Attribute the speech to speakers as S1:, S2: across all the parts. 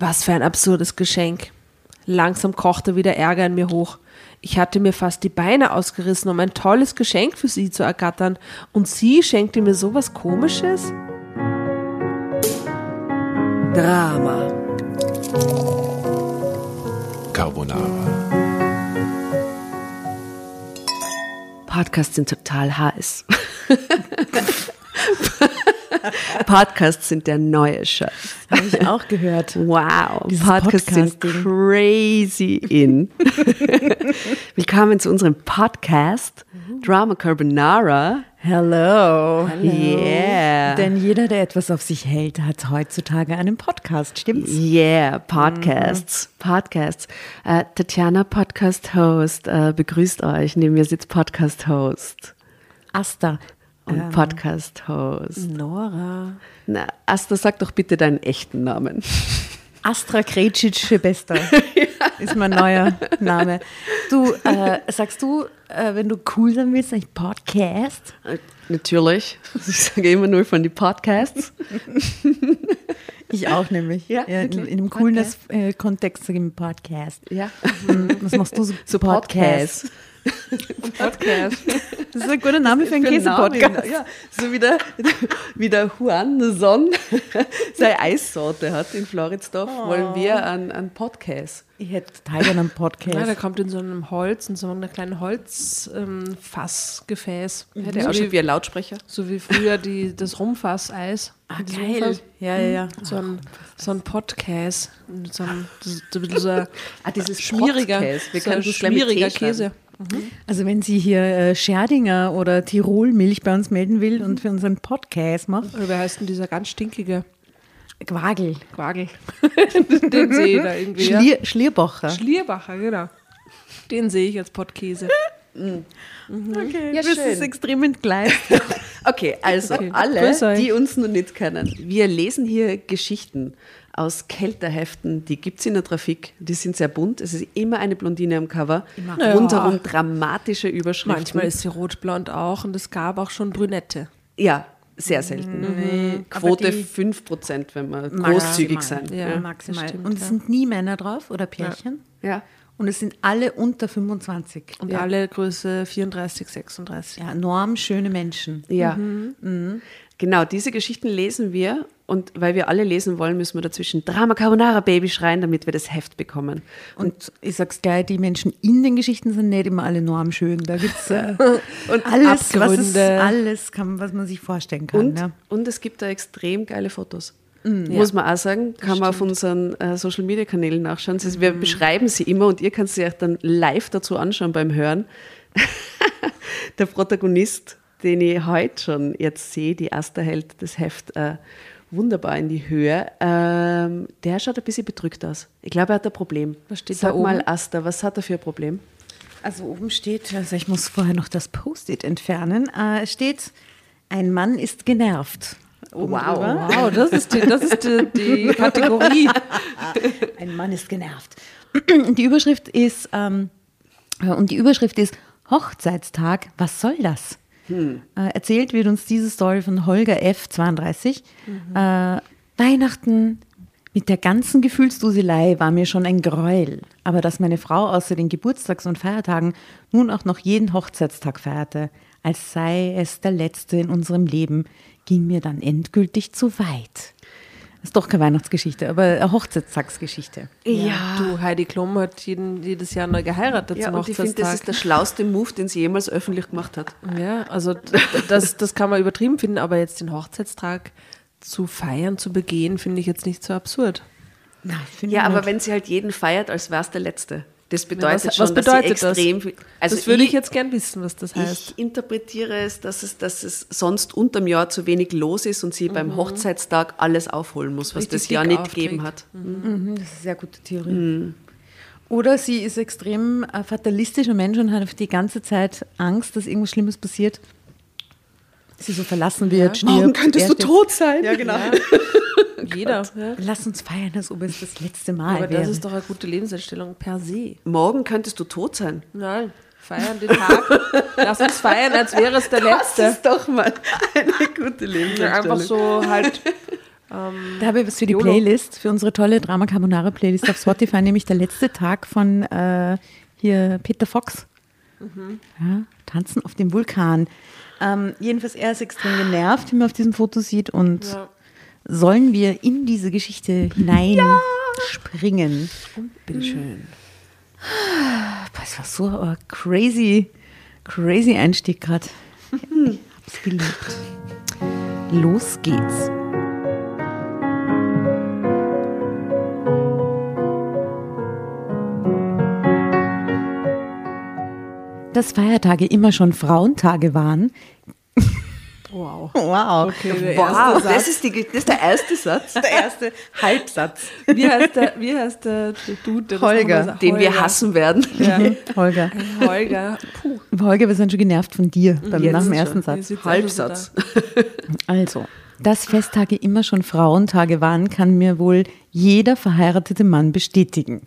S1: Was für ein absurdes Geschenk. Langsam kochte wieder Ärger in mir hoch. Ich hatte mir fast die Beine ausgerissen, um ein tolles Geschenk für sie zu ergattern. Und sie schenkte mir sowas Komisches?
S2: Drama.
S3: Carbonara.
S2: Podcasts sind total heiß. Podcasts sind der neue Scheiß.
S4: Habe ich auch gehört.
S2: Wow,
S4: Dieses
S2: Podcasts sind crazy in. Willkommen zu unserem Podcast Drama Carbonara.
S4: Hello.
S2: Yeah.
S4: Denn jeder, der etwas auf sich hält, hat heutzutage einen Podcast, stimmt's?
S2: Yeah, Podcasts. Podcasts. Äh, Tatjana, Podcast-Host, äh, begrüßt euch. Neben mir sitzt Podcast-Host
S4: Asta.
S2: Und Podcast-Host.
S4: Nora.
S2: Na, Asta, sag doch bitte deinen echten Namen.
S4: Astra Krecic Schebester ist mein neuer Name. Du, äh, sagst du, äh, wenn du cool sein willst, ein Podcast?
S2: Äh, Natürlich. Ich sage immer nur von den Podcasts.
S4: Ich auch nämlich.
S2: Ja,
S4: in,
S2: wirklich?
S4: in einem coolen äh, Kontext sage ich im Podcast.
S2: Ja.
S4: Hm, Was machst du so?
S2: So Podcasts.
S1: Podcast.
S4: Das ist ein guter Name für einen Käse-Podcast.
S2: Ja, so wie der, wie der Juan Son seine Eissorte hat in Floridsdorf, wollen wir einen, einen Podcast.
S4: Ich hätte total gerne einen Podcast.
S1: Ja, der kommt in so einem Holz, in so einem kleinen Holzfassgefäß. Ähm, Fassgefäß.
S2: Hätte
S1: so,
S2: auch schon
S1: wie,
S2: ein Lautsprecher.
S1: so wie früher die, das Rumfasseis.
S4: ah, geil.
S1: Rumfass.
S4: Ja, ja, ja.
S1: So ein, so ein Podcast. So ein, ein bisschen so ein
S2: Ah, dieses
S1: schmieriger,
S2: Podcast. Wir
S1: so ein
S2: können
S1: schmieriger
S2: T schreiben.
S4: Also wenn sie hier äh, Scherdinger oder Tirolmilch bei uns melden will und für unseren Podcast macht,
S1: Oder wer heißt denn dieser ganz stinkige
S4: Quagel.
S1: Quagel? Den sehe ich da irgendwie. ja.
S4: Schlier, Schlierbacher.
S1: Schlierbacher, genau. Den sehe ich als Pottkäse.
S4: Okay,
S2: Ja,
S4: das
S2: schön.
S4: ist extrem entgleist.
S2: Okay, also
S1: Okay.
S2: alle, die uns noch nicht kennen, wir lesen hier Geschichten aus Kälterheften, die gibt es in der Trafik, die sind sehr bunt. Es ist immer eine Blondine am Cover,
S1: Ja.
S2: rundherum dramatische Überschriften.
S1: Manchmal ist sie rotblond auch und es gab auch schon Brünette.
S2: Ja, sehr selten.
S4: Nee,
S2: Quote
S4: aber die-
S2: 5%, wenn wir
S4: Maximal.
S2: großzügig sein.
S1: Ja.
S2: Ja.
S4: Maximal.
S1: stimmt,
S4: und es
S1: ja.
S4: sind nie Männer drauf oder Pärchen.
S2: ja.
S4: Und es sind alle unter 25.
S1: Und alle Größe 34, 36.
S4: Ja, enorm schöne Menschen.
S2: Ja.
S4: Mhm.
S2: Genau, diese Geschichten lesen wir und weil wir alle lesen wollen, müssen wir dazwischen Drama Carbonara Baby schreien, damit wir das Heft bekommen.
S4: Und ich sag's gleich, die Menschen in den Geschichten sind nicht immer alle enorm schön. Da gibt's äh,
S2: Und
S4: alles, was es,
S1: Abgründe.
S4: alles kann, was man sich vorstellen kann.
S2: Und,
S4: ja.
S2: und es gibt da extrem geile Fotos.
S4: Mhm.
S2: Muss man auch sagen, kann man auf unseren äh, Social Media Kanälen nachschauen. Heißt, wir
S4: Mhm.
S2: beschreiben sie immer und ihr könnt sie euch dann live dazu anschauen beim Hören. Der Protagonist, den ich heute schon jetzt sehe, die Asta hält das Heft äh, wunderbar in die Höhe, ähm, der schaut ein bisschen bedrückt aus. Ich glaube, er hat ein Problem.
S1: Was steht
S2: Sag
S1: da oben?
S2: mal, Asta, was hat er für ein Problem?
S4: Also oben steht, also ich muss vorher noch das Post-it entfernen. Äh, steht, ein Mann ist genervt. Oben
S2: Wow.
S4: drüber.
S1: Wow, das ist die, das ist die, die Kategorie.
S4: Ein Mann ist genervt. Die Überschrift ist, ähm, äh, und die Überschrift ist Hochzeitstag, was soll das? Äh, erzählt wird uns diese Story von Holger F. 32. Äh, Weihnachten mit der ganzen Gefühlsduselei war mir schon ein Gräuel. Aber dass meine Frau außer den Geburtstags- und Feiertagen nun auch noch jeden Hochzeitstag feierte, als sei es der letzte in unserem Leben, ging mir dann endgültig zu weit. Ist doch keine Weihnachtsgeschichte, aber eine Hochzeitstagsgeschichte.
S1: Ja. Du, Heidi Klum hat jeden, jedes Jahr neu geheiratet
S2: Ja,
S1: zum
S2: und ich finde, das ist
S1: Hochzeitstag.
S2: der schlauste Move, den sie jemals öffentlich gemacht hat.
S1: Ja, also das, das kann man übertrieben finden, aber jetzt den Hochzeitstag zu feiern, zu begehen, finde ich jetzt nicht so absurd.
S4: Finde
S2: Ja, aber
S4: nicht.
S2: wenn sie halt jeden feiert, als wäre es der Letzte. Das bedeutet
S1: was,
S2: schon,
S1: was
S2: dass
S1: bedeutet
S2: sie extrem viel. Also
S1: das würde ich, jetzt gern wissen, was das heißt.
S2: Ich interpretiere es dass, es, dass es sonst unterm Jahr zu wenig los ist und sie beim Hochzeitstag alles aufholen muss, was
S1: Mhm. Richtig
S2: das Jahr nicht gegeben hat.
S4: Mhm, das ist eine sehr gute Theorie. Oder sie ist extrem ein fatalistischer Mensch und hat auf die ganze Zeit Angst, dass irgendwas Schlimmes passiert. Sie so verlassen wird, stirbt.
S2: Morgen könntest du tot sein. Ja, genau.
S1: Jeder. Ja.
S4: Lass uns feiern, als ob es das letzte Mal
S1: Aber
S4: wäre.
S1: das ist doch eine gute Lebenseinstellung per se.
S2: Morgen könntest du tot sein.
S1: Nein, feiern den Tag. Lass uns feiern, als wäre es der
S2: Das
S1: letzte.
S2: ist doch mal eine gute
S1: Ja,
S2: Lebenseinstellung.
S1: einfach so halt
S4: Da habe ich was für die
S1: YOLO.
S4: Playlist, für unsere tolle Drama Carbonara Playlist auf Spotify, nämlich der letzte Tag von äh, hier Peter Fox. Ja, Tanzen auf dem Vulkan. Ähm, jedenfalls, er ist extrem genervt, wie man auf diesem Foto sieht. Und
S1: Ja.
S4: Sollen wir in diese Geschichte hineinspringen?
S1: Bitteschön.
S4: Das war so ein crazy, crazy Einstieg gerade. Ich hab's geliebt. Los geht's. Dass Feiertage immer schon Frauentage waren.
S1: Wow.
S4: Wow.
S1: Okay,
S2: Wow, das ist, die, das ist der erste Satz,
S4: der erste Halbsatz.
S1: Wie heißt der, wie heißt der Dude, der das
S4: Holger,
S1: sagt?
S2: den wir
S1: Holger.
S2: hassen werden.
S1: Ja.
S4: Holger.
S1: Holger. Puh.
S4: Holger, wir sind schon genervt von dir beim,
S2: Jetzt
S4: nach dem
S2: schon.
S4: ersten
S1: Die
S4: Satz.
S2: Halbsatz.
S1: also
S4: Also, dass Festtage immer schon Frauentage waren, kann mir wohl jeder verheiratete Mann bestätigen.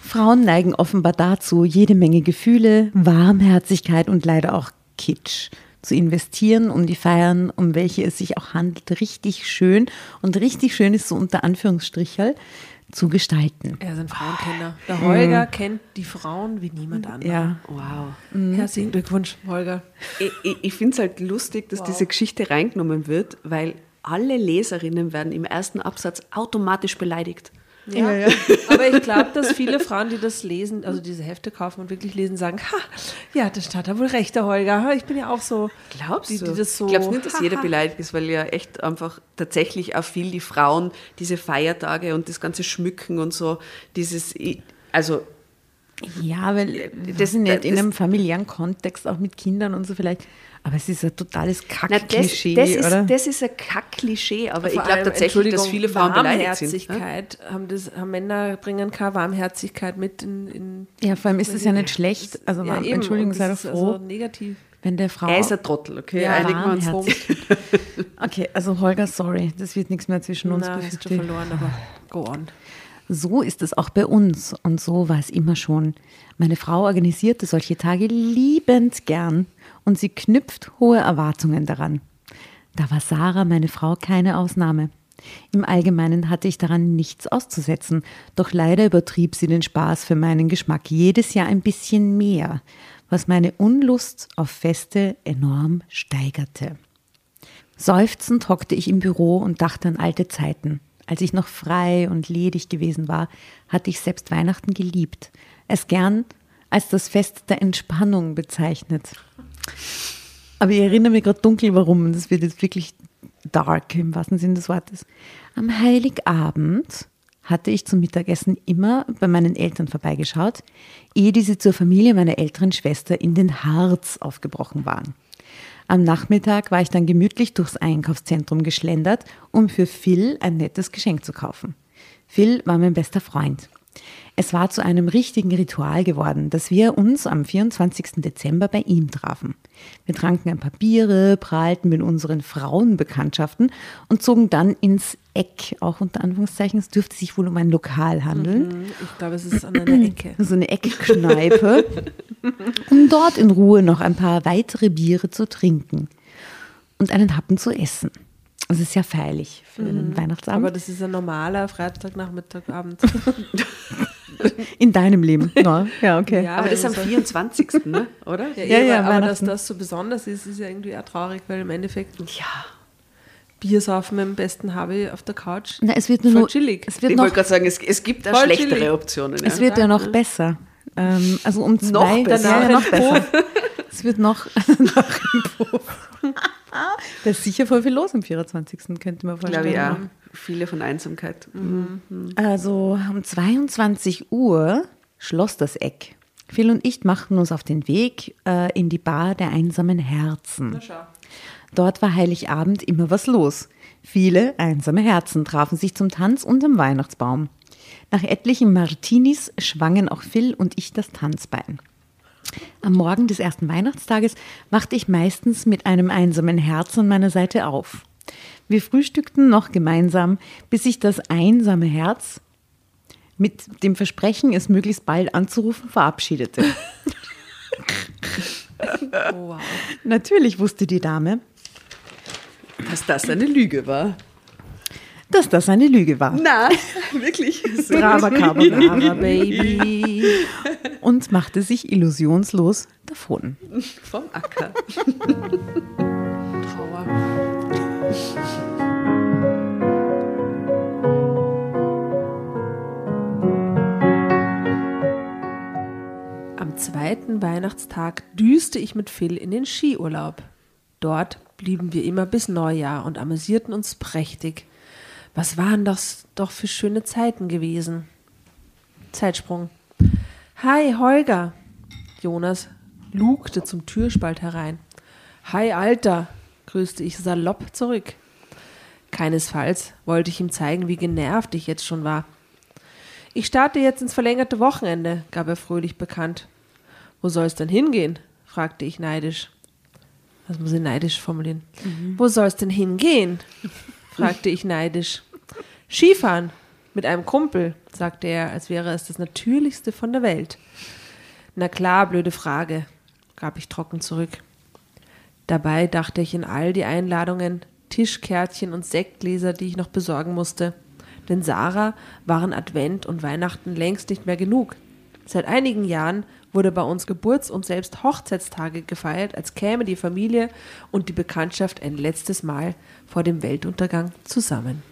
S4: Frauen neigen offenbar dazu, jede Menge Gefühle, Warmherzigkeit und leider auch Kitsch zu investieren, um die Feiern, um welche es sich auch handelt, richtig schön und richtig schön ist so unter Anführungsstrichel zu gestalten.
S1: Er ist ein Frauenkenner. Der Holger kennt die Frauen wie niemand anderer.
S4: Ja,
S2: Wow.
S1: Herzlichen Glückwunsch, Holger.
S2: Ich, ich, ich finde es halt lustig, dass diese Geschichte reingenommen wird, weil alle Leserinnen werden im ersten Absatz automatisch beleidigt.
S1: Ja. Aber ich glaube, dass viele Frauen, die das lesen, also diese Hefte kaufen und wirklich lesen, sagen, ha, ja, das hat er wohl recht, der Holger. Ich bin ja auch so.
S2: Glaubst
S1: die,
S2: du?
S1: Die das so,
S2: ich glaube nicht, dass jeder beleidigt ist, weil ja echt einfach tatsächlich auch viel die Frauen diese Feiertage und das ganze Schmücken und so, dieses, also
S4: Ja, weil das
S2: Das-
S4: ist nicht in einem familiären Kontext, auch mit Kindern und so vielleicht. Aber es ist ein totales
S2: na, das,
S4: Kack-Klischee,
S2: das, ist,
S4: oder?
S2: das ist ein Kack-Klischee, aber ich glaube tatsächlich, dass viele Frauen beleidigt sind. ne?
S1: Warmherzigkeit, haben, das, haben Männer bringen keine Warmherzigkeit mit in. in
S4: ja, vor allem ist es ja nicht schlecht. Also,
S1: ja,
S4: warm-
S1: eben.
S4: Entschuldigung, sei doch
S1: ist
S4: froh,
S1: Also negativ.
S4: wenn der Frau.
S2: Er ist ein Trottel, okay?
S1: Ja,
S2: Einigen wir uns.
S4: warmherzig. okay, also Holger, sorry, das wird nichts mehr zwischen uns.
S1: Na, hast du verloren, aber go on.
S4: So ist es auch bei uns und so war es immer schon. Meine Frau organisierte solche Tage liebend gern und sie knüpft hohe Erwartungen daran. Da war Sarah, meine Frau, keine Ausnahme. Im Allgemeinen hatte ich daran nichts auszusetzen, doch leider übertrieb sie den Spaß für meinen Geschmack jedes Jahr ein bisschen mehr, was meine Unlust auf Feste enorm steigerte. Seufzend hockte ich im Büro und dachte an alte Zeiten. Als ich noch frei und ledig gewesen war, hatte ich selbst Weihnachten geliebt. Es gern als das Fest der Entspannung bezeichnet. Aber ich erinnere mich gerade dunkel, warum. Das wird jetzt wirklich dark im wahrsten Sinne des Wortes. Am Heiligabend hatte ich zum Mittagessen immer bei meinen Eltern vorbeigeschaut, ehe diese zur Familie meiner älteren Schwester in den Harz aufgebrochen waren. Am Nachmittag war ich dann gemütlich durchs Einkaufszentrum geschlendert, um für Phil ein nettes Geschenk zu kaufen. Phil war mein bester Freund. Es war zu einem richtigen Ritual geworden, dass wir uns am 24. Dezember bei ihm trafen. Wir tranken ein paar Biere, prahlten mit unseren Frauenbekanntschaften und zogen dann ins Eck, auch unter Anführungszeichen. Es dürfte sich wohl um ein Lokal handeln
S1: Ich glaube, es ist an einer Ecke.
S4: so eine Eckkneipe, um dort in Ruhe noch ein paar weitere Biere zu trinken und einen Happen zu essen. Das ist ja feierlich für den Weihnachtsabend
S1: Aber das ist ein normaler Freitagnachmittagabend.
S4: in deinem Leben. Ja, ja okay.
S1: Ja,
S2: Aber das ist am
S1: also-
S2: 24., ne? oder?
S1: Ja,
S4: Ja,
S1: ja,
S4: ja,
S1: aber dass das so besonders ist, ist ja irgendwie auch traurig, weil im Endeffekt
S2: Ja.
S1: Bier saufen mit dem besten Hobby auf der Couch.
S4: Na, es wird nur
S1: Voll
S4: noch,
S1: chillig.
S4: Es wird
S2: Ich
S4: noch,
S2: wollte gerade sagen, es, es gibt auch schlechtere
S1: chillig.
S2: Optionen.
S4: es
S2: Ja.
S4: wird ja noch besser. Ähm, also um zwei,
S2: besser.
S4: Ja, ja, noch besser. Es wird noch, noch im Puff. Da ist sicher voll viel los am 24. könnte man
S2: Ich
S4: vorstellen.
S2: glaube ja, viele von Einsamkeit. Mhm.
S4: Also um 22 Uhr schloss das Eck. Phil und ich machten uns auf den Weg äh, in die Bar der einsamen Herzen. Dort war Heiligabend immer was los. Viele einsame Herzen trafen sich zum Tanz unterm Weihnachtsbaum. Nach etlichen Martinis schwangen auch Phil und ich das Tanzbein. Am Morgen des ersten Weihnachtstages wachte ich meistens mit einem einsamen Herz an meiner Seite auf. Wir frühstückten noch gemeinsam, bis sich das einsame Herz mit dem Versprechen, es möglichst bald anzurufen, verabschiedete.
S1: Oh, wow.
S4: Natürlich wusste die Dame,
S2: Dass das eine Lüge war.
S4: Dass das eine Lüge war.
S2: Na, wirklich.
S1: Brava Carbonara, Baby.
S4: Und machte sich illusionslos davon.
S2: Vom Acker.
S1: Trauer. Am zweiten Weihnachtstag düste ich mit Phil in den Skiurlaub. Dort blieben wir immer bis Neujahr und amüsierten uns prächtig. Was waren das doch für schöne Zeiten gewesen? Zeitsprung. Hi, Holger. Jonas lugte zum Türspalt herein. Hi, Alter, grüßte ich salopp zurück. Keinesfalls wollte ich ihm zeigen, wie genervt ich jetzt schon war. Ich starte jetzt ins verlängerte Wochenende, gab er fröhlich bekannt. Wo soll's denn hingehen? fragte ich neidisch. Das muss ich neidisch formulieren. Wo soll's denn hingehen? fragte ich neidisch. Skifahren mit einem Kumpel, sagte er, als wäre es das Natürlichste von der Welt. Na klar, blöde Frage, gab ich trocken zurück. Dabei dachte ich in all die Einladungen, Tischkärtchen und Sektgläser, die ich noch besorgen musste. Denn Sarah waren Advent und Weihnachten längst nicht mehr genug. Seit einigen Jahren wurde bei uns Geburts- und selbst Hochzeitstage gefeiert, als käme die Familie und die Bekanntschaft ein letztes Mal vor dem Weltuntergang zusammen.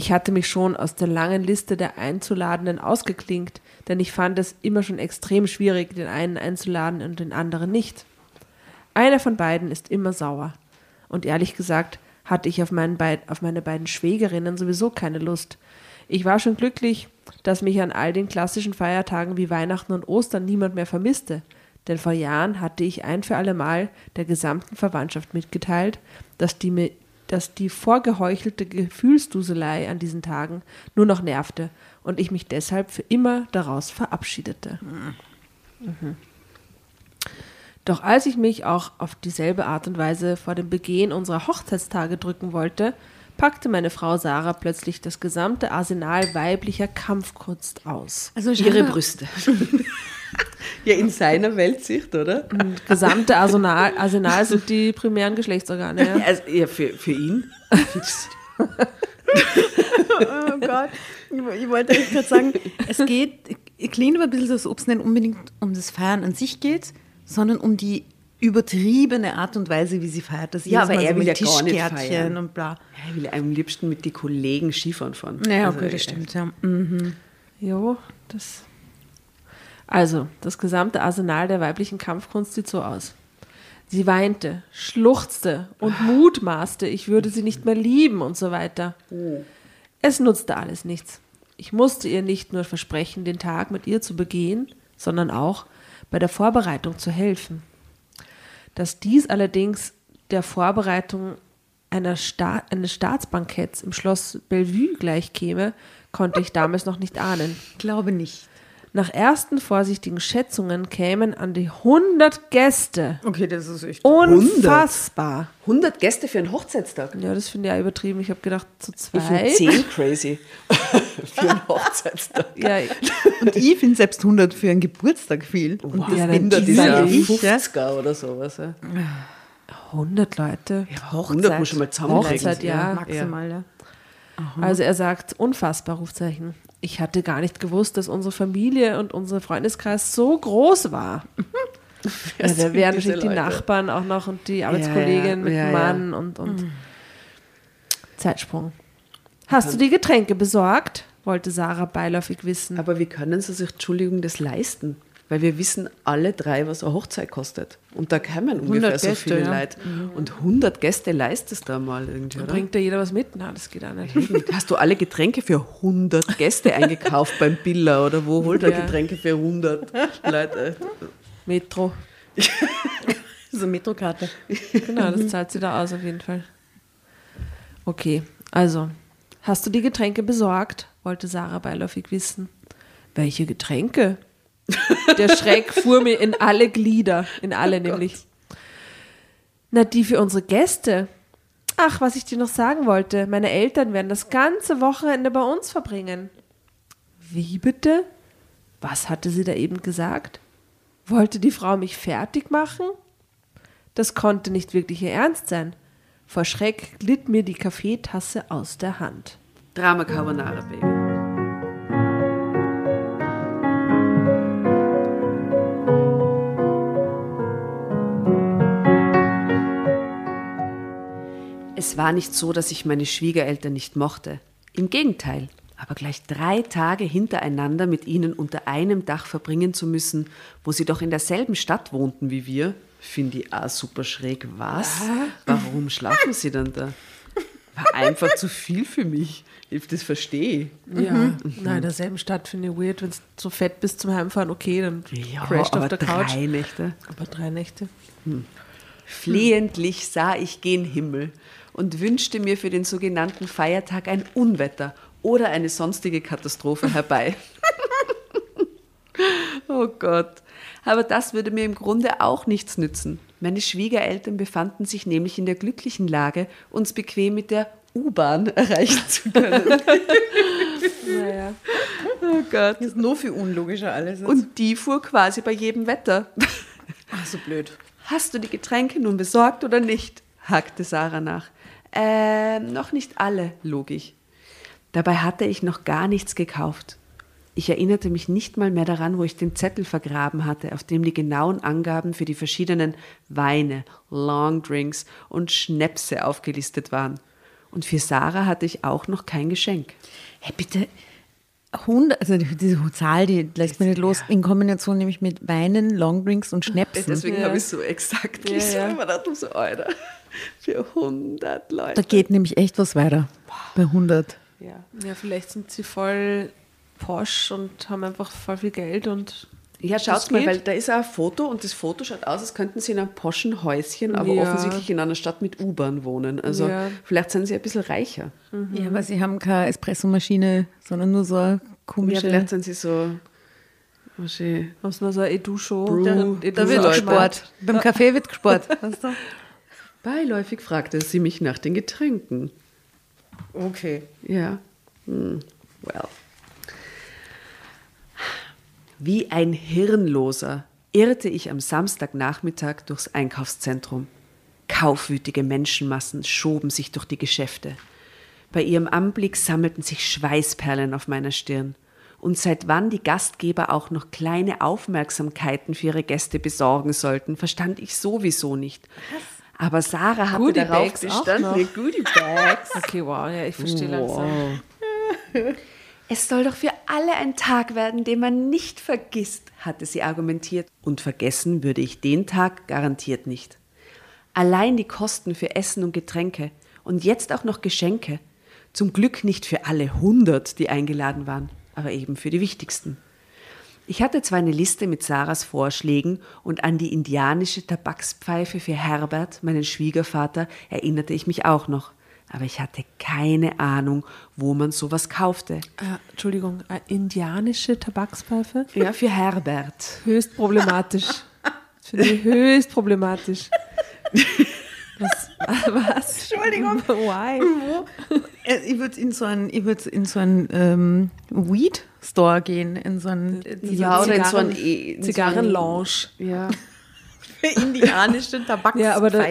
S1: Ich hatte mich schon aus der langen Liste der Einzuladenden ausgeklinkt, denn ich fand es immer schon extrem schwierig, den einen einzuladen und den anderen nicht. Einer von beiden ist immer sauer. Und ehrlich gesagt hatte ich auf, beid, auf meine beiden Schwägerinnen sowieso keine Lust. Ich war schon glücklich, dass mich an all den klassischen Feiertagen wie Weihnachten und Ostern niemand mehr vermisste. Denn vor Jahren hatte ich ein für allemal der gesamten Verwandtschaft mitgeteilt, dass die, mir- dass die vorgeheuchelte Gefühlsduselei an diesen Tagen nur noch nervte und ich mich deshalb für immer daraus verabschiedete. Mhm. Doch als ich mich auch auf dieselbe Art und Weise vor dem Begehen unserer Hochzeitstage drücken wollte, packte meine Frau Sarah plötzlich das gesamte Arsenal weiblicher Kampfkunst aus.
S4: Also
S2: Ihre Brüste. ja, in seiner Weltsicht, oder?
S1: Das gesamte Arsenal, Arsenal sind die primären Geschlechtsorgane. Ja.
S2: Also, ja, für, für ihn.
S4: Oh Gott, ich, ich wollte eigentlich gerade sagen, es geht, klingt aber ein bisschen so, als ob es nicht unbedingt um das Feiern an sich geht, sondern um die übertriebene Art und Weise, wie sie feiert. Das
S2: Ja, aber er
S4: so
S2: will
S4: mit
S2: ja gar nicht feiern.
S4: und bla.
S2: Er will am liebsten mit den Kollegen Skifahren fahren.
S4: Naja,
S2: Also,
S4: okay, das stimmt, ja. Mhm.
S1: Jo, das. Also, das gesamte Arsenal der weiblichen Kampfkunst sieht so aus. Sie weinte, schluchzte und mutmaßte, ich würde sie nicht mehr lieben und so weiter. Es nutzte alles nichts. Ich musste ihr nicht nur versprechen, den Tag mit ihr zu begehen, sondern auch bei der Vorbereitung zu helfen. Dass dies allerdings der Vorbereitung Sta eines Staatsbanketts im Schloss Bellevue gleichkäme, konnte ich damals noch nicht ahnen.
S4: Glaube nicht.
S1: Nach ersten vorsichtigen Schätzungen kämen an die 100 Gäste.
S4: Okay, das ist echt.
S1: Unfassbar.
S2: 100 Gäste für einen Hochzeitstag.
S1: Ja, das finde ich ja übertrieben. Ich habe gedacht, zu
S2: Ich finde
S1: zweit.
S2: 10 crazy für einen Hochzeitstag.
S1: Ja,
S4: Und ich finde selbst 100 für einen Geburtstag viel. Und
S2: Wow,
S4: das
S1: ja,
S4: bin
S1: dann
S2: das
S1: ja
S2: ja
S1: ich,
S2: 50er oder sowas. Ja.
S1: 100 Leute.
S2: 100 muss schon mal zusammenlegen.
S1: Hochzeit, ja.
S4: Maximal, ja.
S1: Also er sagt, unfassbar, Rufzeichen. Ich hatte gar nicht gewusst, dass unsere Familie und unser Freundeskreis so groß war. Ja, da wären natürlich die? Nachbarn auch noch und die Arbeitskollegin
S2: ja,
S1: mit
S2: ja, ja.
S1: Mann und, und Zeitsprung. Hast du die Getränke besorgt? wollte Sarah beiläufig wissen.
S2: Aber wie können sie sich, Entschuldigung, das leisten? Weil wir wissen alle drei, was eine Hochzeit kostet. Und da kämen ungefähr so
S4: Gäste,
S2: viele
S4: ja.
S2: Leute. Und 100 Gäste leistest du mal irgendwie, oder?
S1: Bringt da jeder was mit? Na, das geht auch nicht.
S2: Hast du alle Getränke für 100 Gäste eingekauft beim Billa oder wo holt er
S1: Ja.
S2: Getränke für 100 Leute?
S1: Metro.
S4: So eine Metrokarte.
S1: Genau, das zahlt sie da aus auf jeden Fall. Okay, also, hast du die Getränke besorgt? wollte Sarah beiläufig wissen. Welche Getränke? Der Schreck fuhr mir in alle Glieder, in alle nämlich. Na, die für unsere Gäste. Ach, was ich dir noch sagen wollte, meine Eltern werden das ganze Wochenende bei uns verbringen. Wie bitte? Was hatte sie da eben gesagt? Wollte die Frau mich fertig machen? Das konnte nicht wirklich ihr Ernst sein. Vor Schreck glitt mir die Kaffeetasse aus der Hand.
S2: Drama Carbonara, Baby. Es war nicht so, dass ich meine Schwiegereltern nicht mochte. Im Gegenteil. Aber gleich drei Tage hintereinander mit ihnen unter einem Dach verbringen zu müssen, wo sie doch in derselben Stadt wohnten wie wir, finde ich auch super schräg. Was? Warum schlafen sie dann da? War einfach zu viel für mich. Ich das verstehe.
S1: Ja, nein, in derselben Stadt finde ich weird, wenn du so fett bist zum Heimfahren, okay, dann
S2: Ja,
S1: crasht auf der Couch.
S2: drei Nächte.
S1: Aber drei Nächte.
S2: Flehentlich sah ich gen Himmel und wünschte mir für den sogenannten Feiertag ein Unwetter oder eine sonstige Katastrophe herbei. oh Gott. Aber das würde mir im Grunde auch nichts nützen. Meine Schwiegereltern befanden sich nämlich in der glücklichen Lage, uns bequem mit der U-Bahn erreichen zu können.
S1: Naja.
S2: oh Gott.
S4: Das ist nur viel unlogischer alles.
S2: Und die fuhr quasi bei jedem Wetter.
S4: Ach, so blöd.
S2: Hast du die Getränke nun besorgt oder nicht? hakte Sarah nach. Ähm, noch nicht alle, log ich. Dabei hatte ich noch gar nichts gekauft. Ich erinnerte mich nicht mal mehr daran, wo ich den Zettel vergraben hatte, auf dem die genauen Angaben für die verschiedenen Weine, Longdrinks und Schnäpse aufgelistet waren. Und für Sarah hatte ich auch noch kein Geschenk.
S4: Hey, bitte. 100, also diese Zahl, die lässt mich nicht los, in Kombination nämlich mit Weinen, Longdrinks und Schnäpsen.
S2: Deswegen
S1: Ja.
S2: habe ich so exakt
S1: Ja, ja.
S2: man so, Alter, für 100 Leute.
S4: Da geht nämlich echt was weiter. Bei 100.
S2: ja.
S1: Ja, vielleicht sind sie voll posch und haben einfach voll viel Geld und
S2: Ja, schaut mal,
S1: geht.
S2: weil da ist auch ein Foto und das Foto schaut aus, als könnten sie in einem poschen Häuschen, aber
S1: Ja.
S2: offensichtlich in einer Stadt mit U-Bahn wohnen. Also
S1: Ja.
S2: vielleicht sind sie ein bisschen reicher.
S4: Ja, aber sie haben keine Espressomaschine, sondern nur so eine
S2: Ja,
S4: komische.
S2: vielleicht sind sie so. Was ich,
S1: haben sie noch so eine Edu-Show.
S2: Da
S4: wird gespart. Beim Kaffee wird gespart. Weißt du?
S2: Beiläufig fragte sie mich nach den Getränken.
S4: Okay.
S2: Ja. Hm. Well. Wie ein Hirnloser irrte ich am Samstagnachmittag durchs Einkaufszentrum. Kaufwütige Menschenmassen schoben sich durch die Geschäfte. Bei ihrem Anblick sammelten sich Schweißperlen auf meiner Stirn. Und seit wann die Gastgeber auch noch kleine Aufmerksamkeiten für ihre Gäste besorgen sollten, verstand ich sowieso nicht. Aber Sarah hatte
S1: Goodie
S2: darauf
S1: Bags
S2: bestanden, Goodie Bags.
S1: Okay, wow, ja, ich verstehe langsam.
S2: Es soll doch für alle ein Tag werden, den man nicht vergisst, hatte sie argumentiert. Und vergessen würde ich den Tag garantiert nicht. Allein die Kosten für Essen und Getränke und jetzt auch noch Geschenke. Zum Glück nicht für alle hundert, die eingeladen waren, aber eben für die wichtigsten. Ich hatte zwar eine Liste mit Sarahs Vorschlägen und an die indianische Tabakspfeife für Herbert, meinen Schwiegervater, erinnerte ich mich auch noch. Aber ich hatte keine Ahnung, wo man sowas kaufte.
S1: Äh, Entschuldigung, eine indianische Tabakspfeife?
S2: Ja, für Herbert.
S1: Höchst problematisch. Finde ich höchst problematisch. Was? was?
S4: Entschuldigung.
S1: Why?
S4: Äh, Ich würde in so einen, ich würd in so einen ähm, Weed Store gehen, in so einen
S2: Ja, oder in so ein
S1: Zigarren-
S2: E- in so ein-
S1: Zigarrenlounge.
S2: Ja.
S4: indianische Tabakspfeife.
S1: aber da-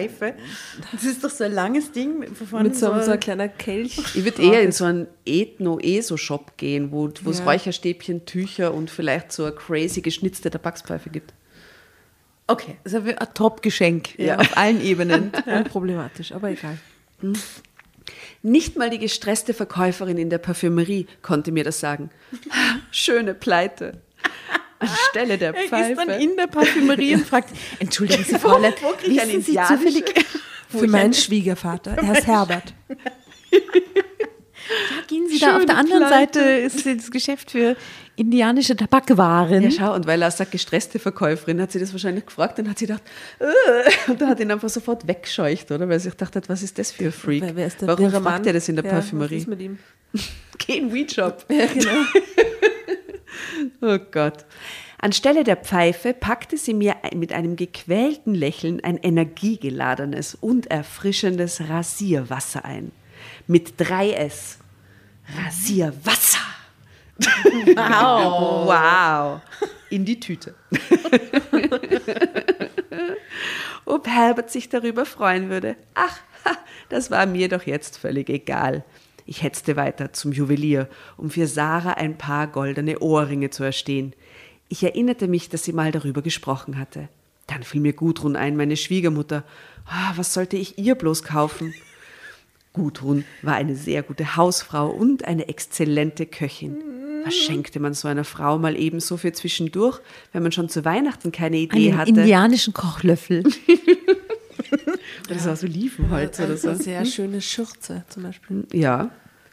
S4: das ist doch so ein langes Ding. Von
S1: Mit so, so ein kleiner Kelch.
S2: Ich würde eher in so einen Ethno-ESO-Shop gehen, wo wo es
S1: Ja.
S2: Räucherstäbchen, Tücher und vielleicht so eine crazy geschnitzte Tabakspfeife gibt.
S4: Okay, das ist ein Top-Geschenk
S2: Ja.
S4: auf allen Ebenen.
S1: Unproblematisch, aber egal.
S2: Nicht mal die gestresste Verkäuferin in der Parfümerie konnte mir das sagen. Schöne Pleite. Anstelle der
S4: Er ist
S2: Pfeife.
S4: dann in der Parfümerie und fragt, entschuldigen Sie, Fräulein,
S2: ich eine
S4: wissen Sie zufällig,
S1: Für meinen Schwiegervater, er ist Herbert.
S4: gehen Sie da auf
S2: Schöne
S4: der anderen
S2: Pleite.
S4: Seite ist das Geschäft für indianische Tabakwaren.
S2: Ja, schau, und weil er sagt, gestresste Verkäuferin, hat sie das wahrscheinlich gefragt, dann hat sie gedacht, äh, und dann hat ihn einfach sofort weggescheucht, oder? Weil sie sich gedacht hat, was ist das für ein Freak?
S1: Wer, wer ist der
S2: Warum fragt
S1: Mann?
S2: er das in der
S1: ja, Was
S2: Parfümerie?
S1: ist mit ihm?
S2: Geh in den Weed-Shop.
S1: Ja, genau.
S2: Oh Gott. Anstelle der Pfeife packte sie mir mit einem gequälten Lächeln ein energiegeladenes und erfrischendes Rasierwasser ein. Mit 3S. Rasierwasser. Wow. wow. In die Tüte. Ob Herbert sich darüber freuen würde. Ach, das war mir doch jetzt völlig egal. Ich hetzte weiter zum Juwelier, um für Sarah ein paar goldene Ohrringe zu erstehen. Ich erinnerte mich, dass sie mal darüber gesprochen hatte. Dann fiel mir Gudrun ein, meine Schwiegermutter. Ah, was sollte ich ihr bloß kaufen? Gudrun war eine sehr gute Hausfrau und eine exzellente Köchin. Was schenkte man so einer Frau mal ebenso für zwischendurch, wenn man schon zu Weihnachten keine Idee
S4: Einen
S2: hatte?
S4: indianischen Kochlöffel.
S2: Das war so Olivenholz oder so.
S1: Eine sehr schöne Schürze zum Beispiel.
S2: Ja,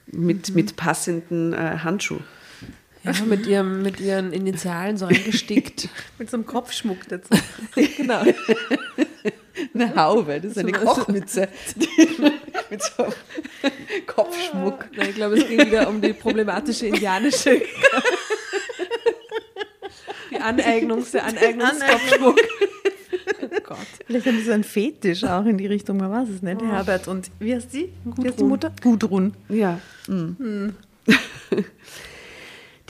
S2: mit, mit passenden äh, Handschuh.
S1: Ja, mit, ihrem, mit ihren Initialen so eingestickt.
S4: Mit so einem Kopfschmuck dazu.
S1: genau.
S2: Eine Haube, das ist eine
S1: So-
S2: Kochmütze. mit so einem Kopfschmuck.
S1: Nein, ich glaube, es ging wieder um die problematische indianische. Die Aneignung, der Aneignungskopfschmuck. Oh Gott.
S4: Vielleicht haben sie so einen Fetisch auch in die Richtung, man weiß es nicht. Herbert und wie heißt sie? Wie heißt die
S1: Gudrun.
S4: Mutter? Gudrun.
S2: Ja. mm.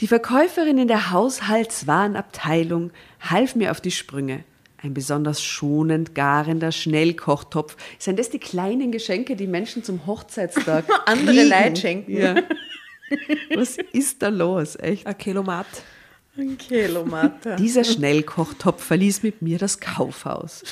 S2: Die Verkäuferin in der Haushaltswarenabteilung half mir auf die Sprünge. Ein besonders schonend garender Schnellkochtopf. Sind das die kleinen Geschenke, die Menschen zum Hochzeitstag
S4: Andere? Leute schenken.
S2: Ja. Was ist da los? Echt?
S1: Ein Kilomat.
S4: Ein Kilometer.
S2: Dieser Schnellkochtopf verließ mit mir das Kaufhaus.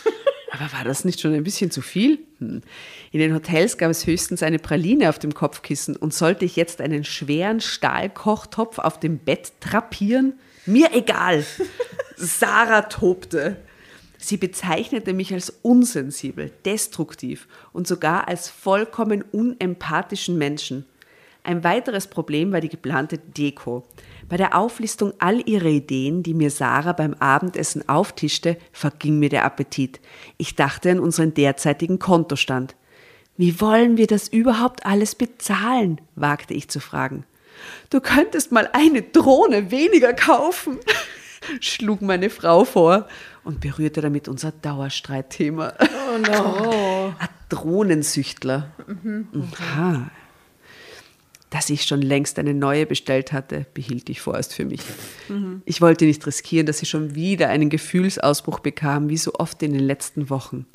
S2: Aber war das nicht schon ein bisschen zu viel? Hm. In den Hotels gab es höchstens eine Praline auf dem Kopfkissen und sollte ich jetzt einen schweren Stahlkochtopf auf dem Bett drapieren? Mir egal. Sarah tobte. Sie bezeichnete mich als unsensibel, destruktiv und sogar als vollkommen unempathischen Menschen. Ein weiteres Problem war die geplante Deko. Bei der Auflistung all ihrer Ideen, die mir Sarah beim Abendessen auftischte, verging mir der Appetit. Ich dachte an unseren derzeitigen Kontostand. Wie wollen wir das überhaupt alles bezahlen? wagte ich zu fragen. Du könntest mal eine Drohne weniger kaufen, schlug meine Frau vor und berührte damit unser Dauerstreitthema. Oh no. Ein Drohnensüchtler. Aha. Dass ich schon längst eine neue bestellt hatte, behielt ich vorerst für mich. Ich wollte nicht riskieren, dass sie schon wieder einen Gefühlsausbruch bekam, wie so oft in den letzten Wochen.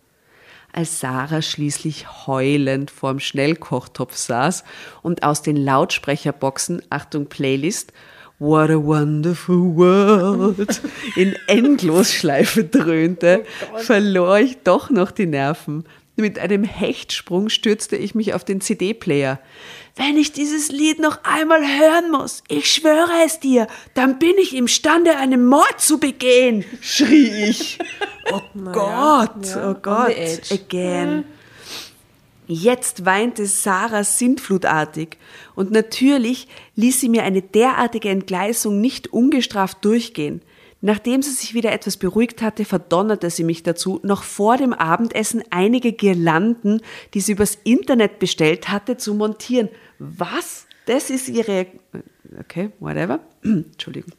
S2: Als Sarah schließlich heulend vorm Schnellkochtopf saß und aus den Lautsprecherboxen, Achtung Playlist, What a wonderful world in Endlosschleife dröhnte, verlor ich doch noch die Nerven. Mit einem Hechtsprung stürzte ich mich auf den CD-Player. Wenn ich dieses Lied noch einmal hören muss, ich schwöre es dir, dann bin ich imstande, einen Mord zu begehen, schrie ich. Oh Gott,
S1: ja,
S2: oh Gott, again. Jetzt weinte Sarah sintflutartig und natürlich ließ sie mir eine derartige Entgleisung nicht ungestraft durchgehen. Nachdem sie sich wieder etwas beruhigt hatte, verdonnerte sie mich dazu, noch vor dem Abendessen einige Girlanden, die sie übers Internet bestellt hatte, zu montieren. Was? Das ist ihre... Okay, whatever. Entschuldigung.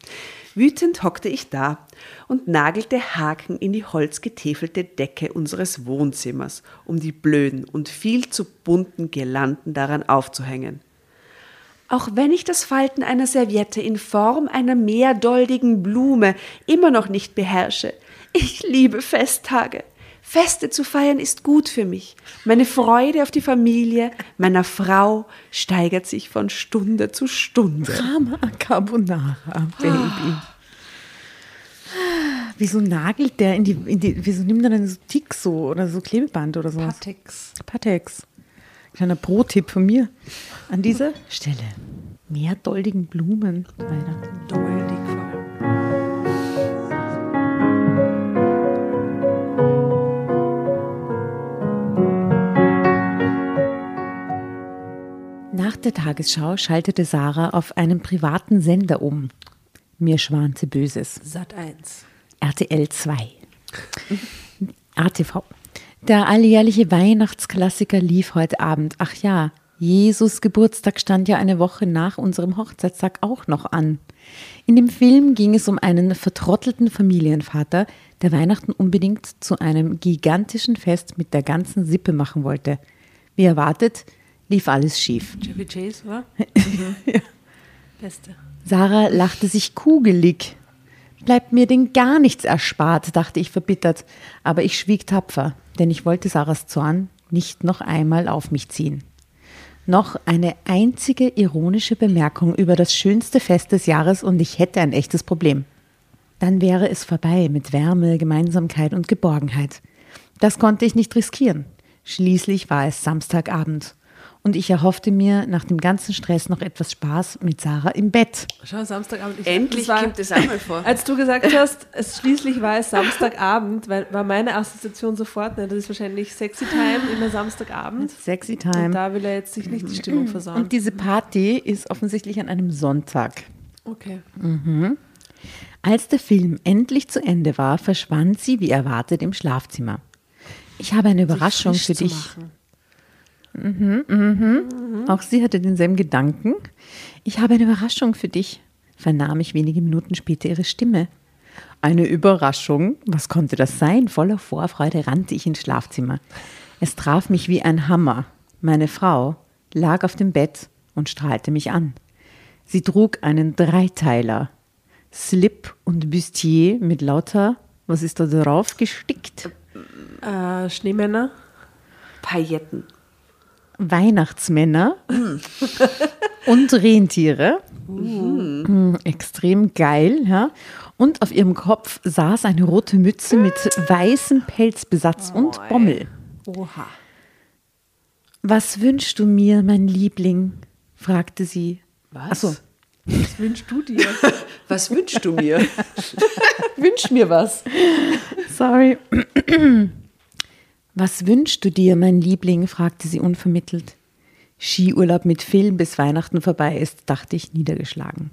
S2: Wütend hockte ich da und nagelte Haken in die holzgetäfelte Decke unseres Wohnzimmers, um die blöden und viel zu bunten Girlanden daran aufzuhängen. Auch wenn ich das Falten einer Serviette in Form einer mehrdoldigen Blume immer noch nicht beherrsche, ich liebe Festtage. Feste zu feiern ist gut für mich. Meine Freude auf die Familie meiner Frau steigert sich von Stunde zu Stunde.
S4: Drama Carbonara, Baby. Wieso nagelt der in die, in die wieso nimmt er denn so Tick so oder so Klebeband oder sowas?
S1: Patix.
S4: Patex. Kleiner Pro-Tipp von mir. An dieser Stelle. Mehrdoldigen Blumen zu Weihnachten. Der Tagesschau schaltete Sarah auf einen privaten Sender um. Mir schwante Böses.
S1: Sat 1.
S4: RTL 2. ATV. Der alljährliche Weihnachtsklassiker lief heute Abend. Ach ja, Jesus Geburtstag stand ja eine Woche nach unserem Hochzeitstag auch noch an. In dem Film ging es um einen vertrottelten Familienvater, der Weihnachten unbedingt zu einem gigantischen Fest mit der ganzen Sippe machen wollte. Wie erwartet, lief alles schief.
S1: Chevy Chase, oder? Mhm. Beste.
S4: Sarah lachte sich kugelig. Bleibt mir denn gar nichts erspart, dachte ich verbittert. Aber ich schwieg tapfer, denn ich wollte Sarahs Zorn nicht noch einmal auf mich ziehen. Noch eine einzige ironische Bemerkung über das schönste Fest des Jahres und ich hätte ein echtes Problem. Dann wäre es vorbei mit Wärme, Gemeinsamkeit und Geborgenheit. Das konnte ich nicht riskieren. Schließlich war es Samstagabend und ich erhoffte mir nach dem ganzen Stress noch etwas Spaß mit Sarah im Bett.
S1: Schau, Samstagabend. Ich,
S2: Endlich
S1: das war-
S2: kommt es einmal vor.
S1: Als du gesagt hast, es schließlich war es Samstagabend, weil, war meine Assoziation sofort, ne, das ist wahrscheinlich Sexy Time, immer Samstagabend.
S4: Sexy
S1: Und
S4: Time.
S1: da will er jetzt sich nicht die Stimmung versauen.
S4: Und diese Party ist offensichtlich an einem Sonntag.
S1: okay.
S4: Als der Film endlich zu Ende war, verschwand sie wie erwartet im Schlafzimmer. Ich habe eine Überraschung für dich.
S1: machen.
S4: Auch sie hatte denselben Gedanken. Ich habe eine Überraschung für dich, vernahm ich wenige Minuten später ihre Stimme. Eine Überraschung? Was konnte das sein? Voller Vorfreude rannte ich ins Schlafzimmer. Es traf mich wie ein Hammer. Meine Frau lag auf dem Bett und strahlte mich an. Sie trug einen Dreiteiler, Slip und Bustier mit lauter, was ist da drauf, gestickt?
S1: Äh, Schneemänner.
S2: Pailletten.
S4: Weihnachtsmänner und Rentiere. Mm, Extrem geil, ja. Und auf ihrem Kopf saß eine rote Mütze mit weißem Pelzbesatz und Bommel.
S1: Oha.
S4: Was wünschst du mir, mein Liebling? fragte sie.
S2: Was?
S4: Achso,
S1: Was wünschst du dir?
S2: Was wünschst du mir?
S4: wünsch mir was. Sorry. Was wünschst du dir, mein Liebling? fragte sie unvermittelt. Skiurlaub mit Film bis Weihnachten vorbei ist, dachte ich niedergeschlagen.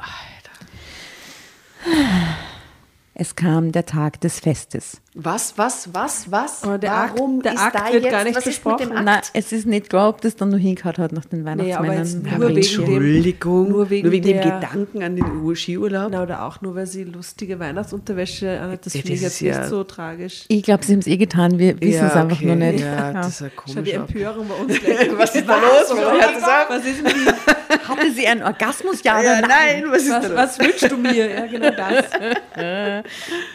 S4: Es kam der Tag des Festes.
S2: Was, was, was, was?
S1: Aber der Akt-
S2: Warum
S1: der
S2: ist
S1: Akt
S2: da
S1: wird
S2: jetzt,
S1: gar nicht
S2: was ist mit dem
S1: besprochen.
S2: Akt?
S4: Na, es ist nicht klar, ob das dann nur hingehört hat nach den
S1: Nee, aber jetzt
S4: Weihnachtsmännern.
S1: nur wegen dem-
S2: Entschuldigung,
S1: nur wegen
S2: dem
S1: der-
S2: Gedanken an den Ur- Skiurlaub.
S1: Na, oder auch nur, weil sie lustige Weihnachtsunterwäsche anhat. Das
S2: Ja,
S1: finde ich jetzt
S2: ist ja-
S1: nicht so tragisch.
S4: ich glaube, sie haben es eh getan, wir wissen es einfach
S2: okay.
S4: nur nicht.
S2: Ja,
S4: Ja.
S2: das ist ja
S1: Schau die
S2: komisch.
S1: Empörung bei uns gleich.
S2: Was ist da los?
S1: Was ist denn die?
S4: Hatte sie einen Orgasmus? Ja,
S2: Ja,
S4: oder
S2: nein, was ist da
S1: Was,
S2: los?
S1: was wünschst du mir? Ja, genau das.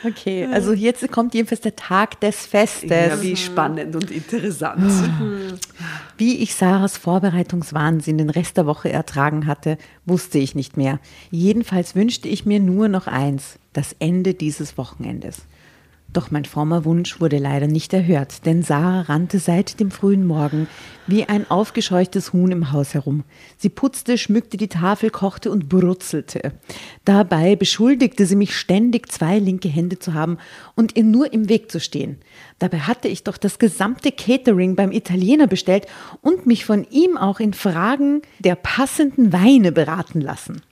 S4: Okay, also jetzt kommt jedenfalls der Tag des Festes.
S2: Ja, wie spannend und interessant.
S4: Wie ich Sarahs Vorbereitungswahnsinn den Rest der Woche ertragen hatte, wusste ich nicht mehr. Jedenfalls wünschte ich mir nur noch eins, das Ende dieses Wochenendes. Doch mein frommer Wunsch wurde leider nicht erhört, denn Sarah rannte seit dem frühen Morgen wie ein aufgescheuchtes Huhn im Haus herum. Sie putzte, schmückte die Tafel, kochte und brutzelte. Dabei beschuldigte sie mich ständig, zwei linke Hände zu haben und ihr nur im Weg zu stehen. Dabei hatte ich doch das gesamte Catering beim Italiener bestellt und mich von ihm auch in Fragen der passenden Weine beraten lassen.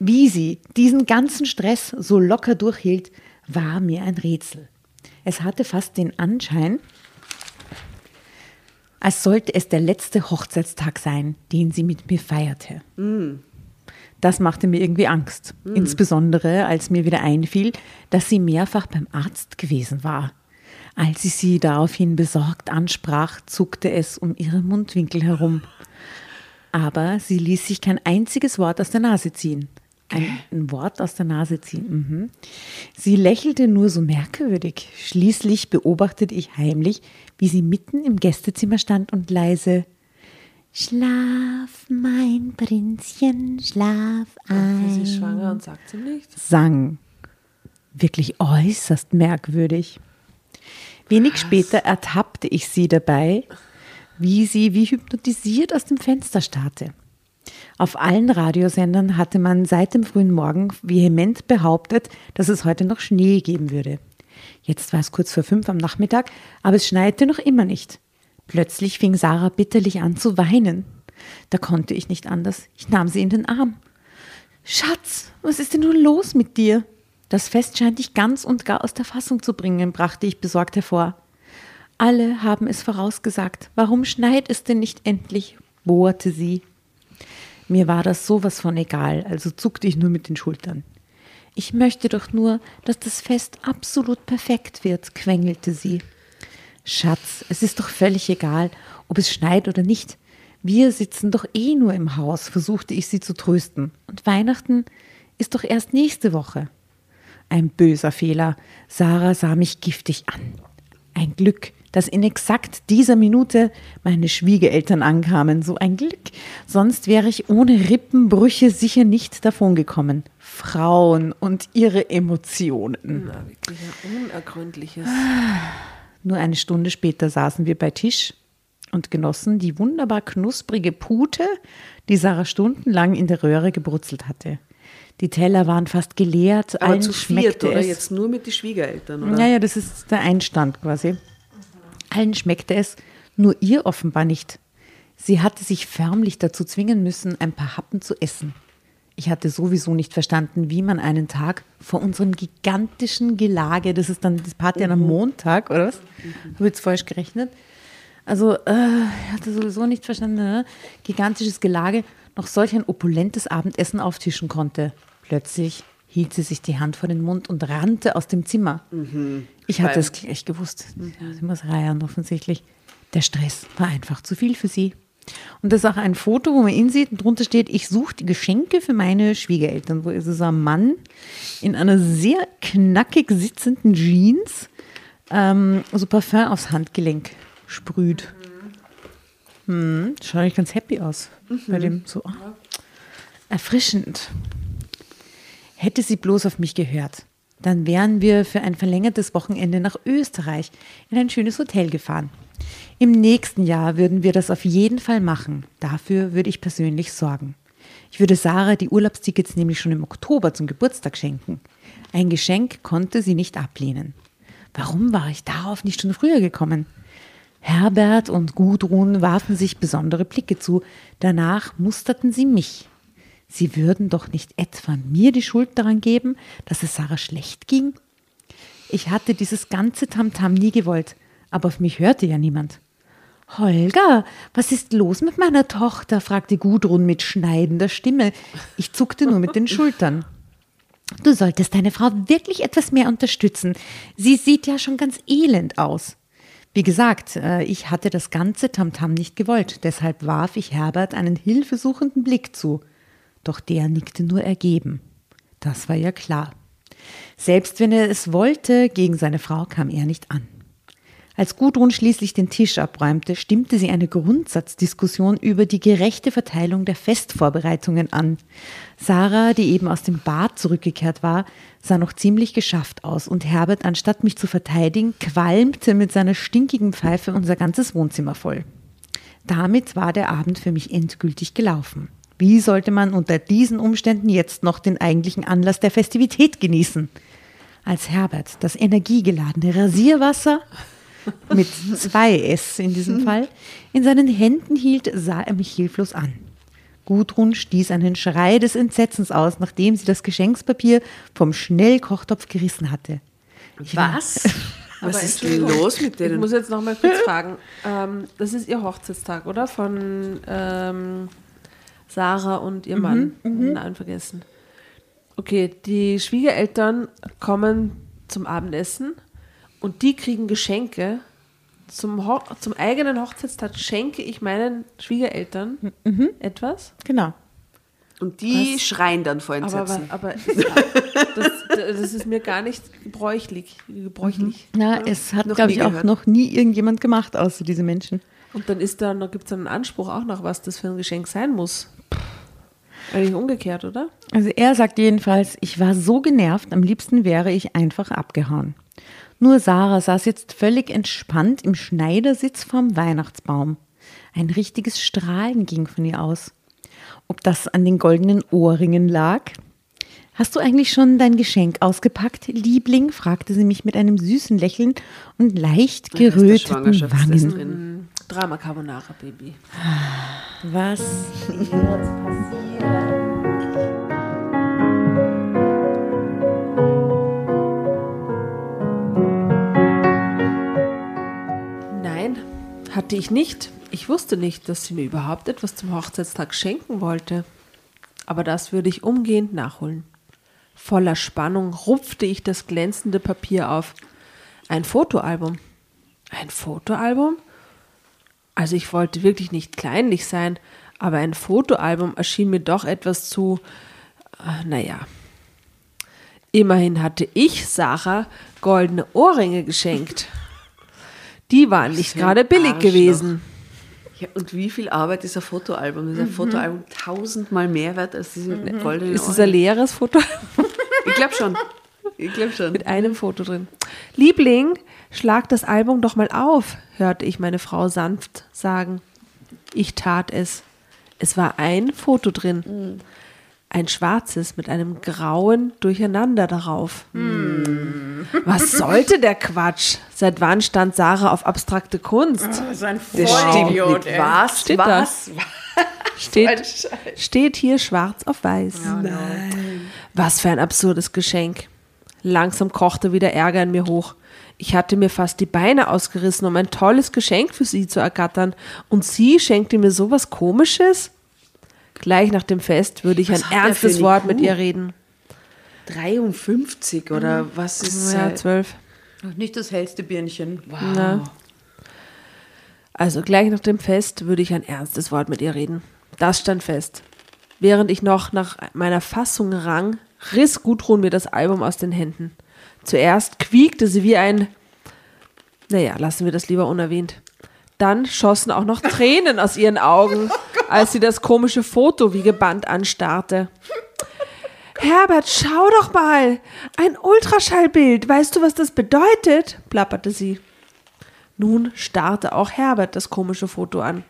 S4: Wie sie diesen ganzen Stress so locker durchhielt, war mir ein Rätsel. Es hatte fast den Anschein, als sollte es der letzte Hochzeitstag sein, den sie mit mir feierte. Das machte mir irgendwie Angst, insbesondere als mir wieder einfiel, dass sie mehrfach beim Arzt gewesen war. Als ich sie daraufhin besorgt ansprach, zuckte es um ihre Mundwinkel herum. Aber sie ließ sich kein einziges Wort aus der Nase ziehen. Ein, ein Wort aus der Nase ziehen. Mhm. Sie lächelte nur so merkwürdig. Schließlich beobachtete ich heimlich, wie sie mitten im Gästezimmer stand und leise Schlaf, mein Prinzchen, schlaf
S1: Sie ist
S4: ein.
S1: schwanger und sagt ihm nichts.
S4: Sang. Wirklich äußerst merkwürdig. Wenig später ertappte ich sie dabei, wie sie wie hypnotisiert aus dem Fenster starrte. Auf allen Radiosendern hatte man seit dem frühen Morgen vehement behauptet, dass es heute noch Schnee geben würde. Jetzt war es kurz vor fünf am Nachmittag, aber es schneite noch immer nicht. Plötzlich fing Sarah bitterlich an zu weinen. Da konnte ich nicht anders. Ich nahm sie in den Arm. Schatz, was ist denn nun los mit dir? Das Fest scheint dich ganz und gar aus der Fassung zu bringen, brachte ich besorgt hervor. Alle haben es vorausgesagt. Warum schneit es denn nicht endlich? bohrte sie. Mir war das sowas von egal, also zuckte ich nur mit den Schultern. Ich möchte doch nur, dass das Fest absolut perfekt wird, quengelte sie. Schatz, es ist doch völlig egal, ob es schneit oder nicht. Wir sitzen doch eh nur im Haus, versuchte ich sie zu trösten. Und Weihnachten ist doch erst nächste Woche. Ein böser Fehler. Sarah sah mich giftig an. Ein Glück, dass in exakt dieser Minute meine Schwiegereltern ankamen. So ein Glück. Sonst wäre ich ohne Rippenbrüche sicher nicht davongekommen. Frauen und ihre Emotionen.
S1: Na, wirklich ein unergründliches.
S4: Nur eine Stunde später saßen wir bei Tisch und genossen die wunderbar knusprige Pute, die Sarah stundenlang in der Röhre gebrutzelt hatte. Die Teller waren fast geleert,
S2: Aber
S4: allen
S2: zu
S4: schmeckte
S2: viert, oder?
S4: es.
S2: Jetzt nur mit den Schwiegereltern, oder?
S4: Ja, ja, das ist der Einstand quasi. Allen schmeckte es, nur ihr offenbar nicht. Sie hatte sich förmlich dazu zwingen müssen, ein paar Happen zu essen. Ich hatte sowieso nicht verstanden, wie man einen Tag vor unserem gigantischen Gelage, das ist dann das Party am Montag, oder was? Habe ich jetzt falsch gerechnet? Also, äh, ich hatte sowieso nicht verstanden, ne? gigantisches Gelage, noch solch ein opulentes Abendessen auftischen konnte. Plötzlich hielt sie sich die Hand vor den Mund und rannte aus dem Zimmer. Ich hatte es gleich gewusst. Ja, sie muss reiern, offensichtlich. Der Stress war einfach zu viel für sie. Und das ist auch ein Foto, wo man ihn sieht und drunter steht, ich suche die Geschenke für meine Schwiegereltern. Wo ist es ein Mann in einer sehr knackig sitzenden Jeans, ähm, so Parfum aufs Handgelenk sprüht. Hm, schaut eigentlich ganz happy aus. Bei dem so ah, erfrischend. Hätte sie bloß auf mich gehört, dann wären wir für ein verlängertes Wochenende nach Österreich in ein schönes Hotel gefahren. Im nächsten Jahr würden wir das auf jeden Fall machen. Dafür würde ich persönlich sorgen. Ich würde Sarah die Urlaubstickets nämlich schon im Oktober zum Geburtstag schenken. Ein Geschenk konnte sie nicht ablehnen. Warum war ich darauf nicht schon früher gekommen? Herbert und Gudrun warfen sich besondere Blicke zu. Danach musterten sie mich. Sie würden doch nicht etwa mir die Schuld daran geben, dass es Sarah schlecht ging? Ich hatte dieses ganze Tamtam nie gewollt, aber auf mich hörte ja niemand. Holger, was ist los mit meiner Tochter? fragte Gudrun mit schneidender Stimme. Ich zuckte nur mit den Schultern. Du solltest deine Frau wirklich etwas mehr unterstützen. Sie sieht ja schon ganz elend aus. Wie gesagt, äh, ich hatte das ganze Tamtam nicht gewollt, deshalb warf ich Herbert einen hilfesuchenden Blick zu. Doch der nickte nur ergeben. Das war ja klar. Selbst wenn er es wollte, gegen seine Frau kam er nicht an. Als Gudrun schließlich den Tisch abräumte, stimmte sie eine Grundsatzdiskussion über die gerechte Verteilung der Festvorbereitungen an. Sarah, die eben aus dem Bad zurückgekehrt war, sah noch ziemlich geschafft aus und Herbert, anstatt mich zu verteidigen, qualmte mit seiner stinkigen Pfeife unser ganzes Wohnzimmer voll. Damit war der Abend für mich endgültig gelaufen. Wie sollte man unter diesen Umständen jetzt noch den eigentlichen Anlass der Festivität genießen? Als Herbert das energiegeladene Rasierwasser mit zwei S in diesem Fall, in seinen Händen hielt, sah er mich hilflos an. Gudrun stieß einen Schrei des Entsetzens aus, nachdem sie das Geschenkspapier vom Schnellkochtopf gerissen hatte.
S2: Was? Was
S1: Aber
S2: ist denn los mit
S1: Ich
S2: denen?
S1: muss jetzt noch mal kurz fragen. Ähm, das ist ihr Hochzeitstag, oder? Von ähm, Sarah und ihr Mann. Den Namen vergessen. Okay, die Schwiegereltern kommen zum Abendessen und die kriegen Geschenke. Zum, Ho zum eigenen Hochzeitstag schenke ich meinen Schwiegereltern etwas.
S4: Genau.
S2: Und die
S1: Was?
S2: schreien dann vor Entsetzen.
S1: aber, aber das, das ist mir gar nicht gebräuchlich. gebräuchlich.
S4: Ja, es hat,
S2: noch
S4: glaube
S2: nie
S4: ich, auch
S2: gehört.
S4: noch nie irgendjemand gemacht, außer diese Menschen.
S1: Und dann ist da, gibt es einen Anspruch auch noch, was das für ein Geschenk sein muss. Eigentlich umgekehrt, oder?
S4: Also er sagt jedenfalls, ich war so genervt, am liebsten wäre ich einfach abgehauen. Nur Sarah saß jetzt völlig entspannt im Schneidersitz vorm Weihnachtsbaum. Ein richtiges Strahlen ging von ihr aus. Ob das an den goldenen Ohrringen lag? Hast du eigentlich schon dein Geschenk ausgepackt, Liebling? fragte sie mich mit einem süßen Lächeln und leicht geröteten
S2: Schwangerschaftstest
S4: Wangen.
S2: drin.
S1: Drama Carbonara, Baby.
S4: Was wird passieren?
S1: Nein, hatte ich nicht. Ich wusste nicht, dass sie mir überhaupt etwas zum Hochzeitstag schenken wollte. Aber das würde ich umgehend nachholen. Voller Spannung rupfte ich das glänzende Papier auf. Ein Fotoalbum. Ein Fotoalbum? Also ich wollte wirklich nicht kleinlich sein, aber ein Fotoalbum erschien mir doch etwas zu, äh, naja. Immerhin hatte ich Sarah goldene Ohrringe geschenkt. Die waren nicht gerade billig
S2: Arschloch.
S1: gewesen.
S2: Ja, und wie viel Arbeit ist ein Fotoalbum? Ist ein Fotoalbum tausendmal mehr wert als diese goldene
S1: Ist es ein leeres Foto
S2: Ich glaube schon. Ich glaube schon.
S1: mit einem Foto drin? Liebling, schlag das Album doch mal auf, hörte ich meine Frau sanft sagen. Ich tat es. Es war ein Foto drin. Ein schwarzes mit einem grauen Durcheinander darauf. Was sollte der Quatsch? Seit wann stand Sarah auf abstrakte Kunst?
S4: Das ist ein
S2: stimmt nicht. Was?
S1: Steht da.
S2: Was?
S1: Steht, steht hier schwarz auf weiß. Was für ein absurdes Geschenk. Langsam kochte wieder Ärger in mir hoch. Ich hatte mir fast die Beine ausgerissen, um ein tolles Geschenk für sie zu ergattern. Und sie schenkte mir sowas Komisches? Gleich nach dem Fest würde ich
S2: Was
S1: ein
S2: er
S1: ernstes Wort mit
S2: Kuh?
S1: ihr reden.
S2: 53 oder was ist
S1: Ja,
S2: äh,
S1: zwölf.
S4: Nicht das hellste Birnchen.
S2: Wow.
S1: Na. Also gleich nach dem Fest würde ich ein ernstes Wort mit ihr reden. Das stand fest. Während ich noch nach meiner Fassung rang, riss Gudrun mir das Album aus den Händen. Zuerst quiekte sie wie ein... Naja, lassen wir das lieber unerwähnt. Dann schossen auch noch Tränen aus ihren Augen, als sie das komische Foto wie gebannt anstarrte. Herbert, schau doch mal! Ein Ultraschallbild. Weißt du, was das bedeutet? plapperte sie. Nun starrte auch Herbert das komische Foto an.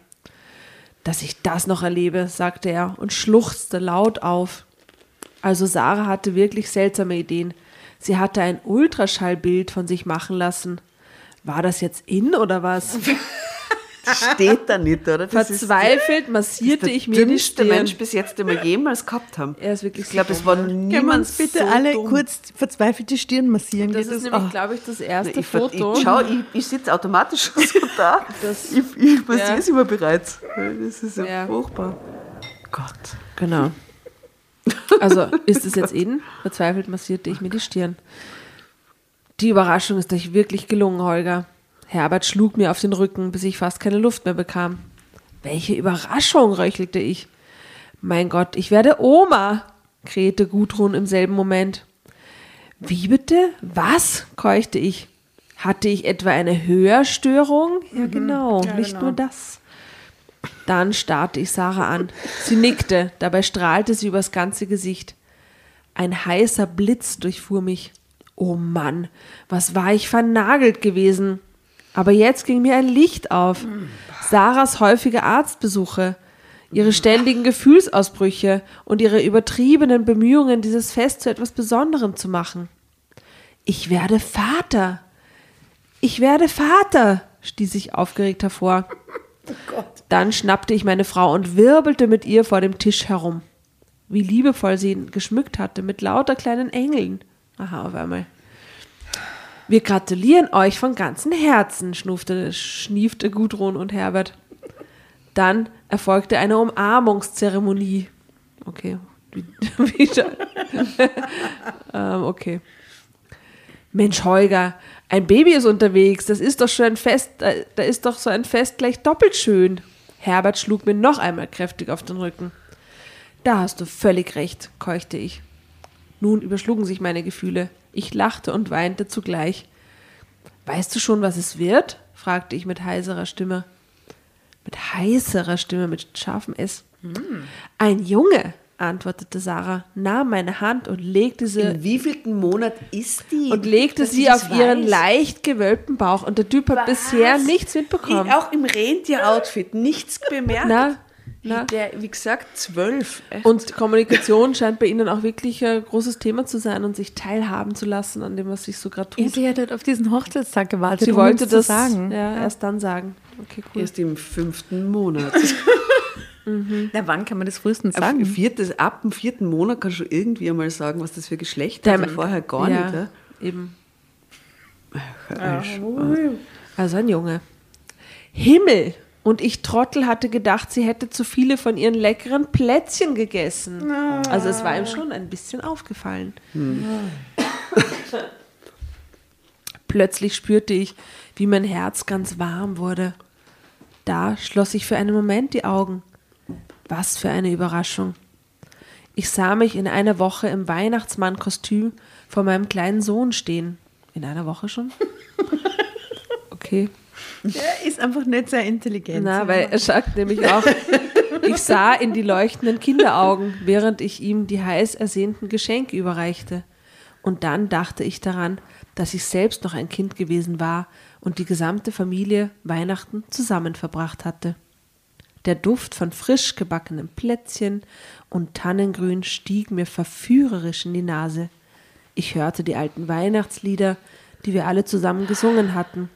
S1: Dass ich das noch erlebe, sagte er und schluchzte laut auf. Also Sarah hatte wirklich seltsame Ideen. Sie hatte ein Ultraschallbild von sich machen lassen. War das jetzt in oder was?
S2: Steht da nicht, oder? Das ist
S1: Verzweifelt massierte
S2: der
S1: ich mir die
S2: dümmste
S1: Stirn.
S2: Mensch bis jetzt, den wir jemals gehabt haben.
S1: Er ist wirklich
S2: Ich glaube, es war
S1: ne?
S4: Können wir
S2: niemand
S4: uns bitte
S2: so
S4: alle
S2: dumm.
S4: kurz verzweifelt die Stirn massieren?
S1: Das
S4: Geht
S1: ist nämlich,
S4: Ah.
S1: glaube ich, das
S2: Na,
S1: erste
S2: ich,
S1: Foto.
S2: ich, schau, ich, ich sitze automatisch schon so da. ich ich massiere
S1: Ja.
S2: es immer bereits. Das ist ja,
S1: Ja.
S2: furchtbar. Gott.
S1: Genau. Also, ist es jetzt in? Verzweifelt massierte ich mir die Stirn. Die Überraschung ist euch wirklich gelungen, Holger. Herbert schlug mir auf den Rücken, bis ich fast keine Luft mehr bekam. Welche Überraschung, röchelte ich. Mein Gott, ich werde Oma, krähte Gudrun im selben Moment. Wie bitte? Was? keuchte ich. Hatte ich etwa eine Hörstörung? Ja, genau, nicht nur das. Dann starrte ich Sarah an. Sie nickte, dabei strahlte sie übers ganze Gesicht. Ein heißer Blitz durchfuhr mich. Oh Mann, was war ich vernagelt gewesen. Aber jetzt ging mir ein Licht auf. Sarahs häufige Arztbesuche, ihre ständigen Gefühlsausbrüche und ihre übertriebenen Bemühungen, dieses Fest zu etwas Besonderem zu machen. Ich werde Vater. Ich werde Vater, stieß ich aufgeregt hervor. Dann schnappte ich meine Frau und wirbelte mit ihr vor dem Tisch herum. Wie liebevoll sie ihn geschmückt hatte, mit lauter kleinen Engeln. Aha, auf einmal. Wir gratulieren euch von ganzem Herzen, schnufte, schniefte Gudrun und Herbert. Dann erfolgte eine Umarmungszeremonie. Okay. Ähm, okay. Mensch, Holger, ein Baby ist unterwegs. Das ist doch schon ein Fest. Da ist doch so ein Fest gleich doppelt schön. Herbert schlug mir noch einmal kräftig auf den Rücken. Da hast du völlig recht, keuchte ich. Nun überschlugen sich meine Gefühle. Ich lachte und weinte zugleich. Weißt du schon, was es wird? fragte ich mit heiserer Stimme. Mit heißerer Stimme, mit scharfem S. Ein Junge, antwortete Sarah, nahm meine Hand und legte sie
S2: In wievielten Monat ist die?
S1: und legte sie auf ihren
S2: weiß?
S1: leicht gewölbten Bauch. Und der Typ hat bisher nichts mitbekommen.
S2: Ich, auch im Rentier-Outfit nichts bemerkt.
S1: Na, na.
S2: Der, wie gesagt, zwölf. Echt.
S1: Und Kommunikation scheint bei ihnen auch wirklich ein großes Thema zu sein und sich teilhaben zu lassen an dem, was sich so gerade
S4: Ja,
S1: tut.
S4: sie hat halt auf diesen Hochzeitstag gewartet,
S1: Sie
S4: um
S1: wollte das
S4: sagen.
S1: Ja, erst dann sagen. Okay, cool.
S2: Erst im fünften Monat.
S4: Na, wann kann man das frühestens
S2: Ab,
S4: sagen?
S2: viertes, ab dem vierten Monat kannst du irgendwie einmal sagen, was das für Geschlecht ist. und vorher gar
S1: ja,
S2: nicht. Ja?
S1: Eben.
S2: Ja.
S1: Also ein Junge. Himmel! Und ich Trottel hatte gedacht, sie hätte zu viele von ihren leckeren Plätzchen gegessen. Also es war ihm schon ein bisschen aufgefallen. Plötzlich spürte ich, wie mein Herz ganz warm wurde. Da schloss ich für einen Moment die Augen. Was für eine Überraschung. Ich sah mich in einer Woche im Weihnachtsmann-Kostüm vor meinem kleinen Sohn stehen. In einer Woche schon? Okay.
S4: Er ist einfach nicht sehr intelligent.
S1: Na, weil er sagt nämlich auch, ich sah in die leuchtenden Kinderaugen, während ich ihm die heiß ersehnten Geschenke überreichte. Und dann dachte ich daran, dass ich selbst noch ein Kind gewesen war und die gesamte Familie Weihnachten zusammen verbracht hatte. Der Duft von frisch gebackenen Plätzchen und Tannengrün stieg mir verführerisch in die Nase. Ich hörte die alten Weihnachtslieder, die wir alle zusammen gesungen hatten.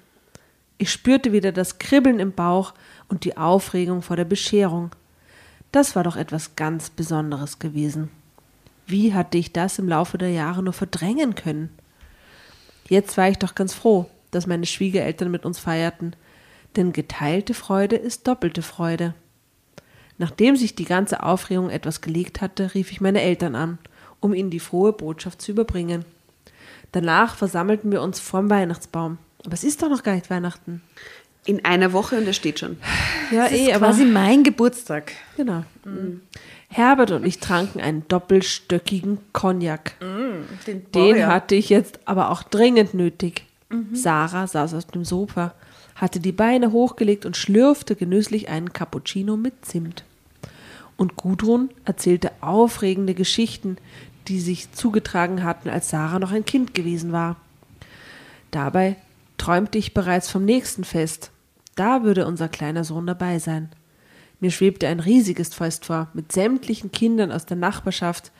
S1: Ich spürte wieder das Kribbeln im Bauch und die Aufregung vor der Bescherung. Das war doch etwas ganz Besonderes gewesen. Wie hatte ich das im Laufe der Jahre nur verdrängen können? Jetzt war ich doch ganz froh, dass meine Schwiegereltern mit uns feierten, denn geteilte Freude ist doppelte Freude. Nachdem sich die ganze Aufregung etwas gelegt hatte, rief ich meine Eltern an, um ihnen die frohe Botschaft zu überbringen. Danach versammelten wir uns vorm Weihnachtsbaum. Aber es ist doch noch gar nicht Weihnachten.
S2: In einer Woche und er steht schon.
S1: Ja,
S4: das ist quasi mein Geburtstag.
S1: Genau. Herbert und ich tranken einen doppelstöckigen Cognac.
S4: Den,
S1: Den hatte ich jetzt aber auch dringend nötig. Sarah saß auf dem Sofa, hatte die Beine hochgelegt und schlürfte genüsslich einen Cappuccino mit Zimt. Und Gudrun erzählte aufregende Geschichten, die sich zugetragen hatten, als Sarah noch ein Kind gewesen war. Dabei träumte ich bereits vom nächsten Fest. Da würde unser kleiner Sohn dabei sein. Mir schwebte ein riesiges Fest vor, mit sämtlichen Kindern aus der Nachbarschaft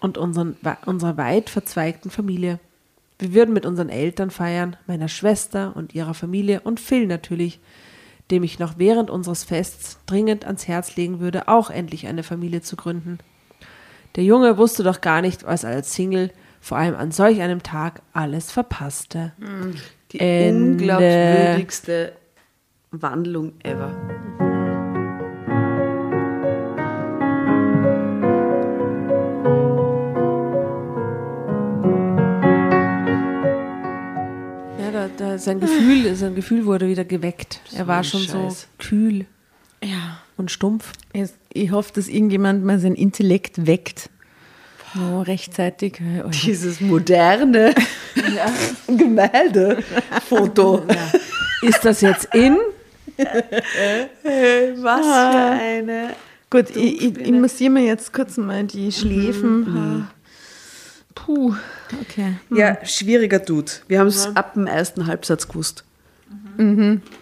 S1: und unseren, unserer weit verzweigten Familie. Wir würden mit unseren Eltern feiern, meiner Schwester und ihrer Familie und Phil natürlich, dem ich noch während unseres Fests dringend ans Herz legen würde, auch endlich eine Familie zu gründen. Der Junge wusste doch gar nicht, was er als Single, vor allem an solch einem Tag, alles verpasste.
S2: Die
S1: Ende.
S2: unglaubwürdigste Wandlung ever.
S1: Ja, da, da, sein, Gefühl, sein Gefühl wurde wieder geweckt. er war schon so
S2: Scheiß.
S1: kühl
S4: Ja.
S1: und stumpf.
S4: Ich, ich hoffe, dass irgendjemand mal sein Intellekt weckt. Oh, rechtzeitig. Oh,
S2: Dieses moderne Gemälde-Foto.
S1: Ist das jetzt in?
S2: Was für eine.
S4: Gut, ich, ich, ich massiere mir jetzt kurz mal die Schläfen. Puh, okay.
S2: Ja, schwieriger Dude. Wir haben es ab dem ersten Halbsatz gewusst.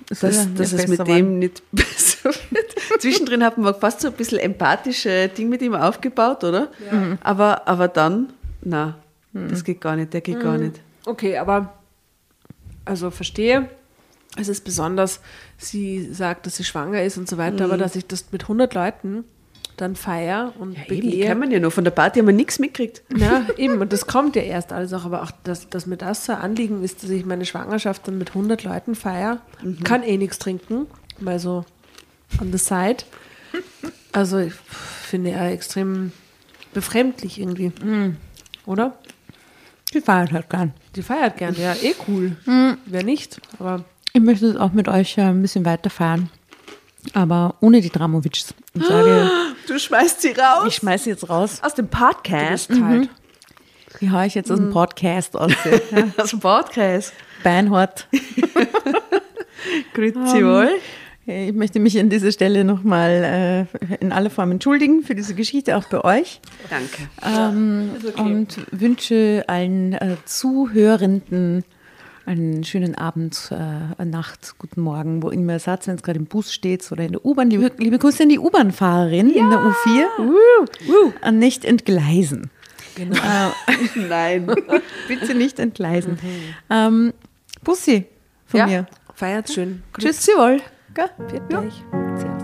S4: Das,
S2: dass,
S4: ja,
S2: dass
S4: ja,
S2: es mit dem nicht besser wird. Zwischendrin hat man fast so ein bisschen empathische Ding mit ihm aufgebaut, oder? Aber, aber dann, na, das geht gar nicht, der geht gar nicht.
S1: Okay, aber also verstehe. Es ist besonders, sie sagt, dass sie schwanger ist und so weiter, aber dass ich das mit 100 Leuten dann feier und
S2: Ja, eben, die
S1: begehe.
S2: kann man ja noch. Von der Party haben wir nichts mitgekriegt.
S1: Ja, eben, und das kommt ja erst alles auch, aber auch, dass, dass mir das so ein Anliegen ist, dass ich meine Schwangerschaft dann mit 100 Leuten feier, kann eh nichts trinken, mal so on the side. Also ich finde er extrem befremdlich irgendwie, oder?
S4: Die feiert halt gern.
S1: Die feiert gern, ja, eh cool. Wer nicht, aber
S4: Ich möchte es auch mit euch äh, ein bisschen weiter feiern. Aber ohne die Dramovics. Sage,
S2: Du schmeißt sie raus.
S4: ich schmeiße jetzt raus.
S2: aus dem Podcast.
S1: kalt.
S4: Die haue ich jetzt aus dem Podcast aus. Ja.
S2: Aus dem Podcast.
S4: Beinhard.
S2: Grüezi wohl.
S4: Ich möchte mich an dieser Stelle nochmal äh, in aller Form entschuldigen für diese Geschichte, auch bei euch.
S2: Danke.
S4: Ähm, Und wünsche allen äh, Zuhörenden einen schönen Abend, äh, Nacht, guten Morgen, wo immer ihr seid, wenn es gerade im Bus steht oder in der U-Bahn. Liebe, liebe Grüße an die U-Bahn-Fahrerin in der U4. An nicht entgleisen.
S1: Genau.
S2: Nein.
S4: Bitte nicht entgleisen. Ähm, Bussi von
S2: Ja.
S4: mir.
S1: Feiert schön.
S4: Tschüss, Sie wohl. Gell?
S1: Viert euch.
S4: Servus.